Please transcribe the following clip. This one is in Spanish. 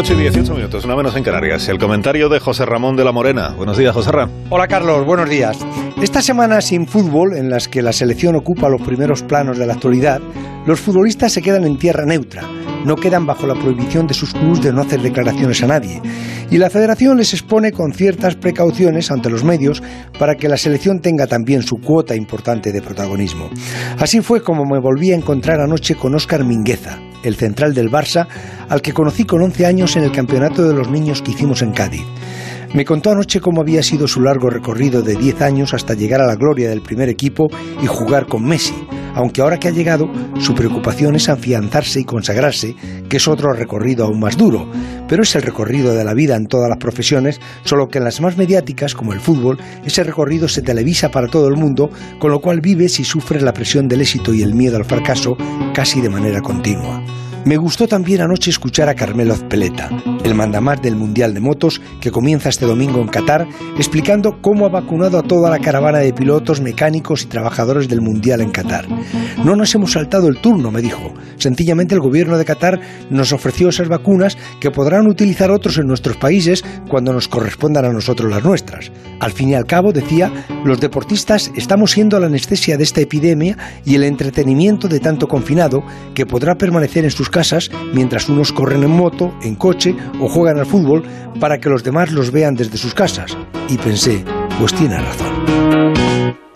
8 y 18 minutos, una menos en Canarias. El comentario de José Ramón de la Morena. Buenos días, José Ramón. Hola, Carlos. Buenos días. Esta semana sin fútbol, en las que la selección ocupa los primeros planos de la actualidad, los futbolistas se quedan en tierra neutra. No quedan bajo la prohibición de sus clubes de no hacer declaraciones a nadie. Y la federación les expone con ciertas precauciones ante los medios para que la selección tenga también su cuota importante de protagonismo. Así fue como me volví a encontrar anoche con Óscar Mingueza, el central del Barça, al que conocí con 11 años en el campeonato de los niños que hicimos en Cádiz. Me contó anoche cómo había sido su largo recorrido de 10 años hasta llegar a la gloria del primer equipo y jugar con Messi, aunque ahora que ha llegado, su preocupación es afianzarse y consagrarse, que es otro recorrido aún más duro, pero es el recorrido de la vida en todas las profesiones, solo que en las más mediáticas, como el fútbol, ese recorrido se televisa para todo el mundo, con lo cual vives y sufres la presión del éxito y el miedo al fracaso casi de manera continua. Me gustó también anoche escuchar a Carmelo Azpeleta, el mandamás del Mundial de Motos que comienza este domingo en Qatar, explicando cómo ha vacunado a toda la caravana de pilotos, mecánicos y trabajadores del Mundial en Qatar. No nos hemos saltado el turno, me dijo. Sencillamente el gobierno de Qatar nos ofreció esas vacunas que podrán utilizar otros en nuestros países cuando nos correspondan a nosotros las nuestras. Al fin y al cabo, decía, los deportistas estamos siendo la anestesia de esta epidemia y el entretenimiento de tanto confinado que podrá permanecer en sus casas mientras unos corren en moto, en coche o juegan al fútbol para que los demás los vean desde sus casas. Y pensé, pues tiene razón.